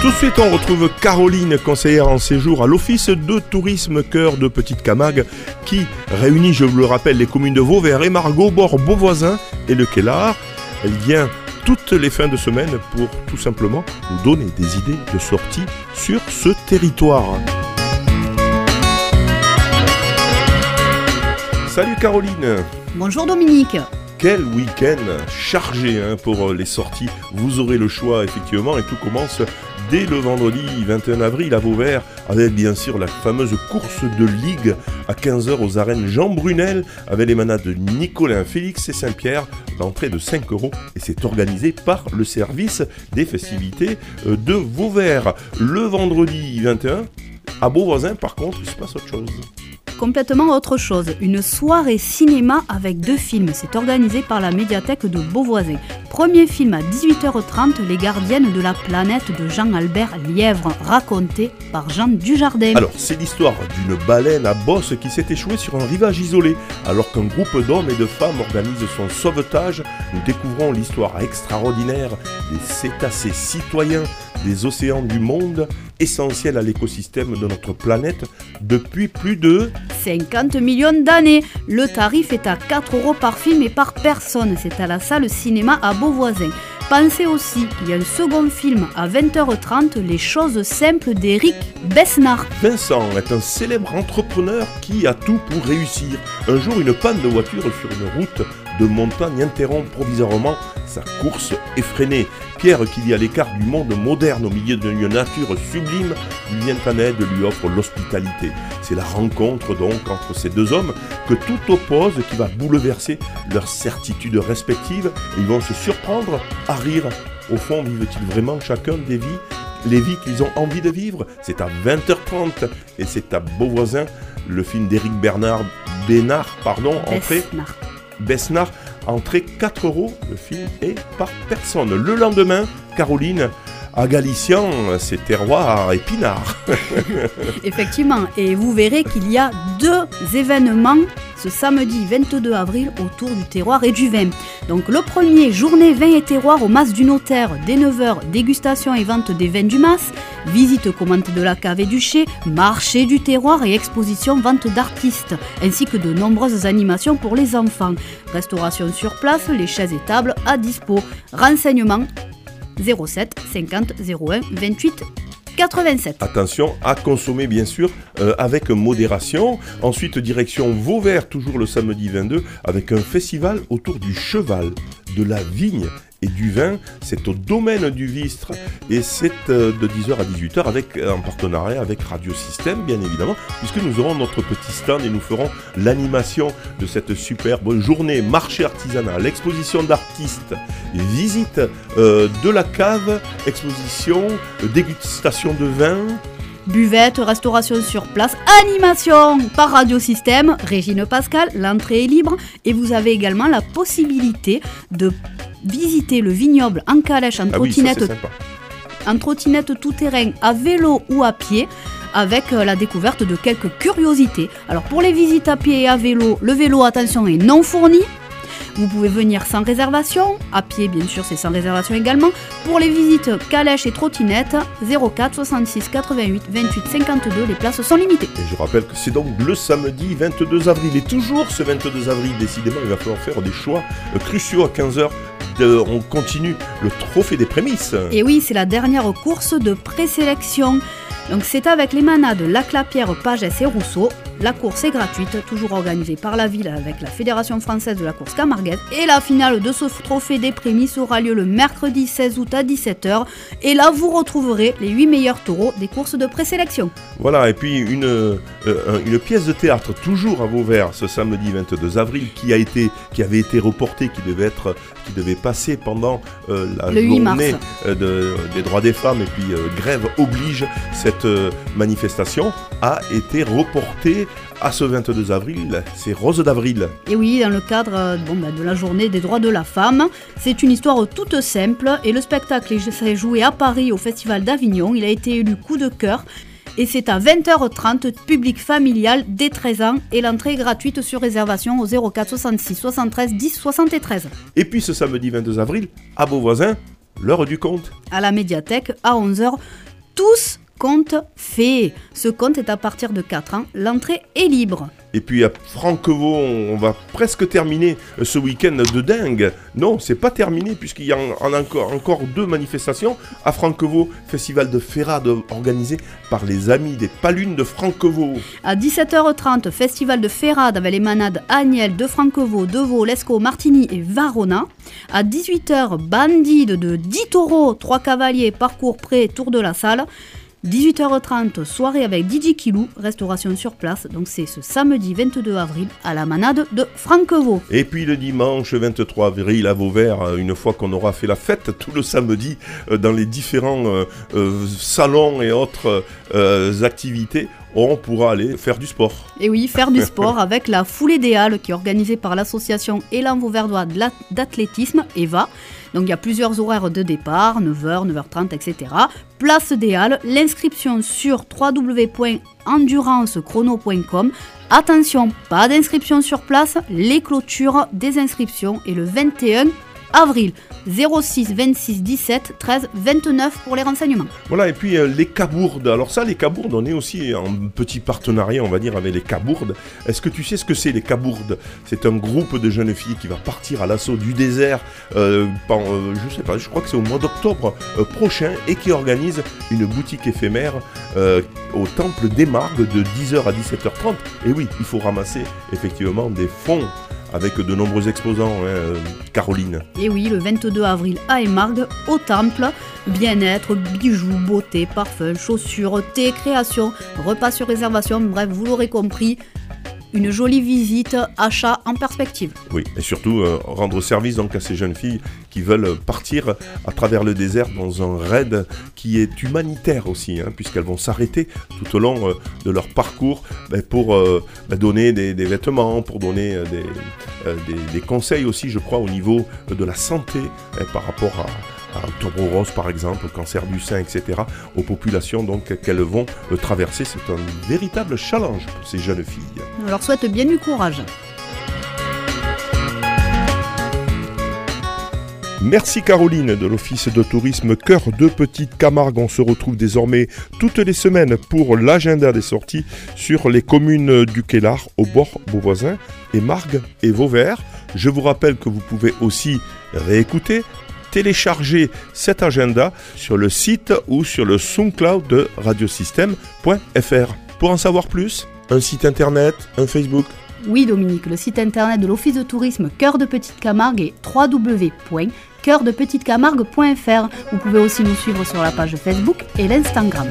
Tout de suite, on retrouve Caroline, conseillère en séjour à l'Office de tourisme Cœur de Petite Camargue, qui réunit, je vous le rappelle, les communes de Vauvert et Margot, Bord, Beauvoisin et le Kellar. Elle vient toutes les fins de semaine pour tout simplement nous donner des idées de sortie sur ce territoire. Salut Caroline Bonjour Dominique quel week-end chargé hein, pour les sorties. Vous aurez le choix effectivement et tout commence dès le vendredi 21 avril à Vauvert avec bien sûr la fameuse course de ligue à 15h aux arènes Jean Brunel avec les manas de Nicolas Félix et Saint-Pierre. L'entrée de 5 euros et c'est organisé par le service des festivités euh, de Vauvert. Le vendredi 21, à Beauvoisin par contre, il se passe autre chose complètement autre chose. Une soirée cinéma avec deux films. C'est organisé par la médiathèque de Beauvoisin. Premier film à 18h30, Les gardiennes de la planète de Jean-Albert Lièvre, raconté par Jean Dujardin. Alors, c'est l'histoire d'une baleine à bosse qui s'est échouée sur un rivage isolé. Alors qu'un groupe d'hommes et de femmes organise son sauvetage, nous découvrons l'histoire extraordinaire des cétacés citoyens des océans du monde, essentiels à l'écosystème de notre planète depuis plus de 50 millions d'années. Le tarif est à 4 euros par film et par personne. C'est à la salle cinéma à Beauvoisin. Pensez aussi qu'il y a un second film à 20h30, Les choses simples d'Éric Besnard. Vincent est un célèbre entrepreneur qui a tout pour réussir. Un jour, une panne de voiture sur une route de montagne interrompt provisoirement sa course effrénée. Pierre, qui vit à l'écart du monde moderne au milieu d'une nature sublime, lui vient en aide, lui offre l'hospitalité. C'est la rencontre donc entre ces deux hommes que tout oppose qui va bouleverser leurs certitudes respectives ils vont se surprendre à rire. Au fond, vivent-ils vraiment chacun des vies les vies qu'ils ont envie de vivre? C'est à 20h30 et c'est à Beauvoisin, le film d'Éric Bernard Bénard, pardon, entrée. Besnard, entrée 4 euros, le film est par personne. Le lendemain, Caroline, à Galician, c'est terroir épinard. Effectivement, et vous verrez qu'il y a deux événements ce samedi 22 avril autour du terroir et du vin. Donc le premier, journée vin et terroir au Mas du Notaire, dès 9h, dégustation et vente des vins du Mas, visite commente de la cave et du chai, marché du terroir et exposition vente d'artistes, ainsi que de nombreuses animations pour les enfants. Restauration sur place, les chaises et tables à dispo. Renseignements 07 50 01 28 87. Attention à consommer bien sûr euh, avec modération. Ensuite direction Vauvert, toujours le samedi 22, avec un festival autour du cheval, de la vigne et du vin. C'est au domaine du Vistre. Et c'est euh, de 10h à 18h avec, euh, en partenariat avec Radio Système, bien évidemment, puisque nous aurons notre petit stand et nous ferons l'animation de cette superbe journée marché artisanal, exposition d'artistes, visite euh, de la cave, exposition, dégustation de vin, Buvette, restauration sur place, animation par radiosystème, Régine Pascal, l'entrée est libre. Et vous avez également la possibilité de visiter le vignoble en calèche, en ah trottinette, en trottinette tout terrain, à vélo ou à pied avec euh, la découverte de quelques curiosités. Alors pour les visites à pied et à vélo, le vélo attention est non fourni, vous pouvez venir sans réservation, à pied bien sûr c'est sans réservation également. Pour les visites calèche et trottinette, 04 66 88 28 52, les places sont limitées. Et je rappelle que c'est donc le samedi 22 avril. Et toujours ce 22 avril, décidément, il va falloir faire des choix cruciaux à 15h on continue le trophée des prémices. Et oui, c'est la dernière course de présélection. Donc c'est avec les manas de Laclapierre, Pagès et Rousseau. La course est gratuite, toujours organisée par la ville avec la Fédération française de la course camarguaise. Et la finale de ce trophée des prémices aura lieu le mercredi 16 août à 17h. Et là, vous retrouverez les 8 meilleurs taureaux des courses de présélection. Voilà, et puis une, euh, une pièce de théâtre toujours à Vauvert ce samedi 22 avril qui, a été, qui avait été reportée, qui devait, être, qui devait passer pendant euh, la journée euh, des droits des femmes et puis grève oblige. Cette manifestation a été reportée à ce 22 avril, c'est Rose d'avril. Et oui, dans le cadre euh, bon, bah, de la journée des droits de la femme. C'est une histoire toute simple et le spectacle s'est joué à Paris au Festival d'Avignon. Il a été élu coup de cœur. Et c'est à 20h30, public familial dès 13 ans. Et l'entrée est gratuite sur réservation au 04 66 73 10 73. Et puis ce samedi 22 avril, à Beauvoisin, l'heure du compte. À la médiathèque, à 11h, tous compte fait. Ce compte est à partir de 4 ans. L'entrée est libre. Et puis à Franquevaux, on va presque terminer ce week-end de dingue. Non, c'est pas terminé puisqu'il y a encore, encore deux manifestations. À Franquevaux, festival de Ferrade organisé par les amis des Palunes de Franquevaux. À 17h30, festival de Ferrade avec les manades Agnel de Franquevaux, Devaux, Lescaut, Martigny et Varona. À 18h, Bandide de 10 taureaux, 3 cavaliers, parcours près, tour de la salle. 18h30, soirée avec DJ Kilou, restauration sur place. Donc c'est ce samedi 22 avril à la manade de Franquevaux. Et puis le dimanche 23 avril à Vauvert, euh, une fois qu'on aura fait la fête tout le samedi euh, dans les différents euh, salons et autres activités, on pourra aller faire du sport. Et oui, faire du sport avec la foulée des Halles qui est organisée par l'association Élan Vauverdois d'athlétisme, EVA. Donc il y a plusieurs horaires de départ, 9h, 9h30, etc. Place des Halles, l'inscription sur www.endurancechrono.com. Attention, pas d'inscription sur place, les clôtures des inscriptions est le 21 avril. 06 26 17 13 29 pour les renseignements. Voilà, et puis euh, les cabourdes. Alors ça, les cabourdes, on est aussi en petit partenariat, on va dire, avec les cabourdes. Est-ce que tu sais ce que c'est les cabourdes? C'est un groupe de jeunes filles qui va partir à l'assaut du désert, euh, euh, je sais pas, je crois que c'est au mois d'octobre prochain, et qui organise une boutique éphémère au temple des Margues de 10h à 17h30. Et oui, il faut ramasser effectivement des fonds avec de nombreux exposants, hein, euh, Caroline. Et oui, le 22 avril à Emargue, au Temple, bien-être, bijoux, beauté, parfums, chaussures, thé, création, repas sur réservation, bref, vous l'aurez compris, une jolie visite, achat en perspective. Oui, et surtout euh, rendre service donc à ces jeunes filles qui veulent partir à travers le désert dans un raid qui est humanitaire aussi, hein, puisqu'elles vont s'arrêter tout au long euh, de leur parcours ben, pour euh, ben, donner des, vêtements, pour donner des, conseils aussi, je crois, au niveau de la santé hein, par rapport à rose par exemple, cancer du sein, etc., aux populations donc qu'elles vont euh, traverser. C'est un véritable challenge pour ces jeunes filles. On leur souhaite bien du courage. Merci Caroline de l'Office de tourisme Cœur de Petite Camargue. On se retrouve désormais toutes les semaines pour l'agenda des sorties sur les communes du Kélar, au bord Beauvoisin, et Margue et Vauvert. Je vous rappelle que vous pouvez aussi réécouter, télécharger cet agenda sur le site ou sur le SoundCloud de radiosystème.fr. Pour en savoir plus, un site internet, un Facebook. Oui Dominique, le site internet de l'Office de tourisme Cœur de Petite Camargue est www.cœurdepetitecamargue.fr. Vous pouvez aussi nous suivre sur la page Facebook et l'Instagram.